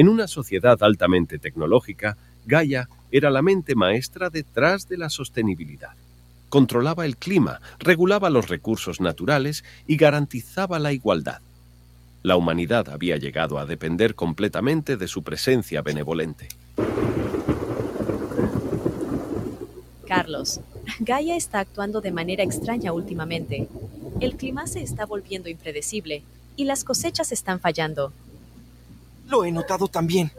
En una sociedad altamente tecnológica, Gaia era la mente maestra detrás de la sostenibilidad. Controlaba el clima, regulaba los recursos naturales y garantizaba la igualdad. La humanidad había llegado a depender completamente de su presencia benevolente. Carlos, Gaia está actuando de manera extraña últimamente. El clima se está volviendo impredecible y las cosechas están fallando. Lo he notado también.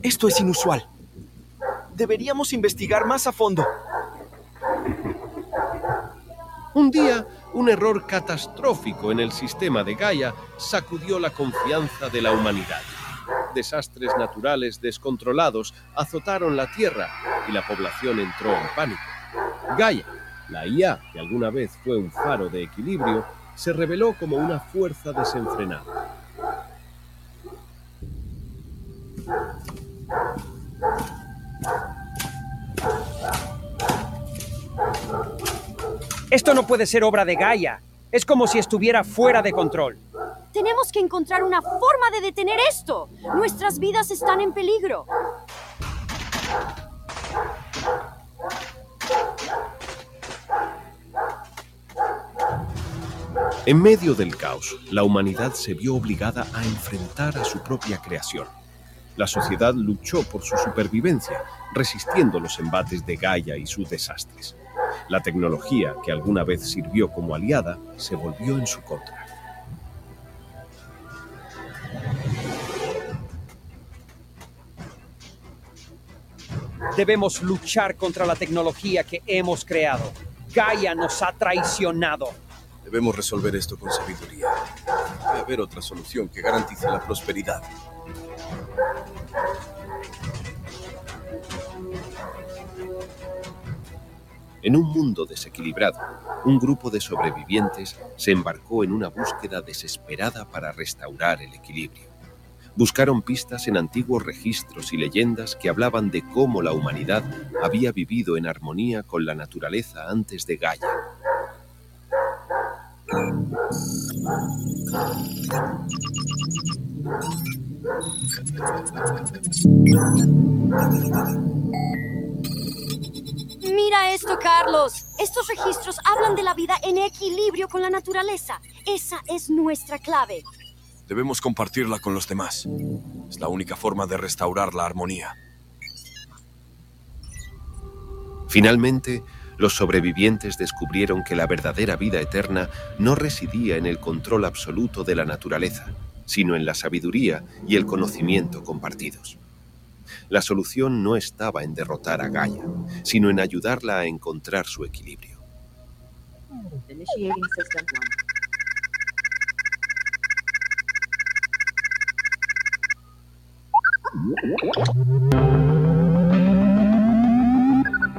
Esto es inusual. Deberíamos investigar más a fondo. Un día, un error catastrófico en el sistema de Gaia sacudió la confianza de la humanidad. Desastres naturales descontrolados azotaron la Tierra y la población entró en pánico. Gaia, la IA, que alguna vez fue un faro de equilibrio, se reveló como una fuerza desenfrenada. Esto no puede ser obra de Gaia. Es como si estuviera fuera de control. Tenemos que encontrar una forma de detener esto. Nuestras vidas están en peligro. En medio del caos, la humanidad se vio obligada a enfrentar a su propia creación. La sociedad luchó por su supervivencia, resistiendo los embates de Gaia y sus desastres. La tecnología, que alguna vez sirvió como aliada, se volvió en su contra. Debemos luchar contra la tecnología que hemos creado. Gaia nos ha traicionado. Debemos resolver esto con sabiduría. Debe haber otra solución que garantice la prosperidad. En un mundo desequilibrado, un grupo de sobrevivientes se embarcó en una búsqueda desesperada para restaurar el equilibrio. Buscaron pistas en antiguos registros y leyendas que hablaban de cómo la humanidad había vivido en armonía con la naturaleza antes de Gaia. Mira esto, Carlos. Estos registros hablan de la vida en equilibrio con la naturaleza. Esa es nuestra clave. Debemos compartirla con los demás. Es la única forma de restaurar la armonía. Finalmente, los sobrevivientes descubrieron que la verdadera vida eterna no residía en el control absoluto de la naturaleza, sino en la sabiduría y el conocimiento compartidos. La solución no estaba en derrotar a Gaia, sino en ayudarla a encontrar su equilibrio.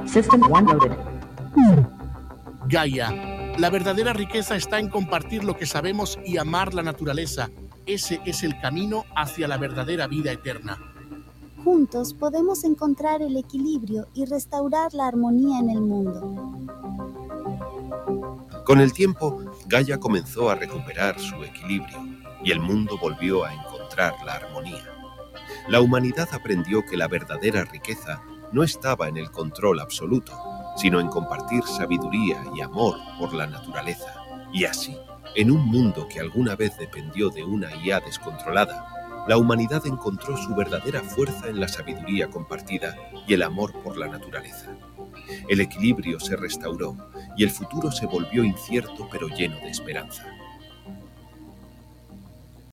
System one loaded. Gaia, la verdadera riqueza está en compartir lo que sabemos y amar la naturaleza. Ese es el camino hacia la verdadera vida eterna. Juntos podemos encontrar el equilibrio y restaurar la armonía en el mundo. Con el tiempo, Gaia comenzó a recuperar su equilibrio y el mundo volvió a encontrar la armonía. La humanidad aprendió que la verdadera riqueza no estaba en el control absoluto, sino en compartir sabiduría y amor por la naturaleza. Y así, en un mundo que alguna vez dependió de una IA descontrolada, la humanidad encontró su verdadera fuerza en la sabiduría compartida y el amor por la naturaleza. El equilibrio se restauró y el futuro se volvió incierto pero lleno de esperanza.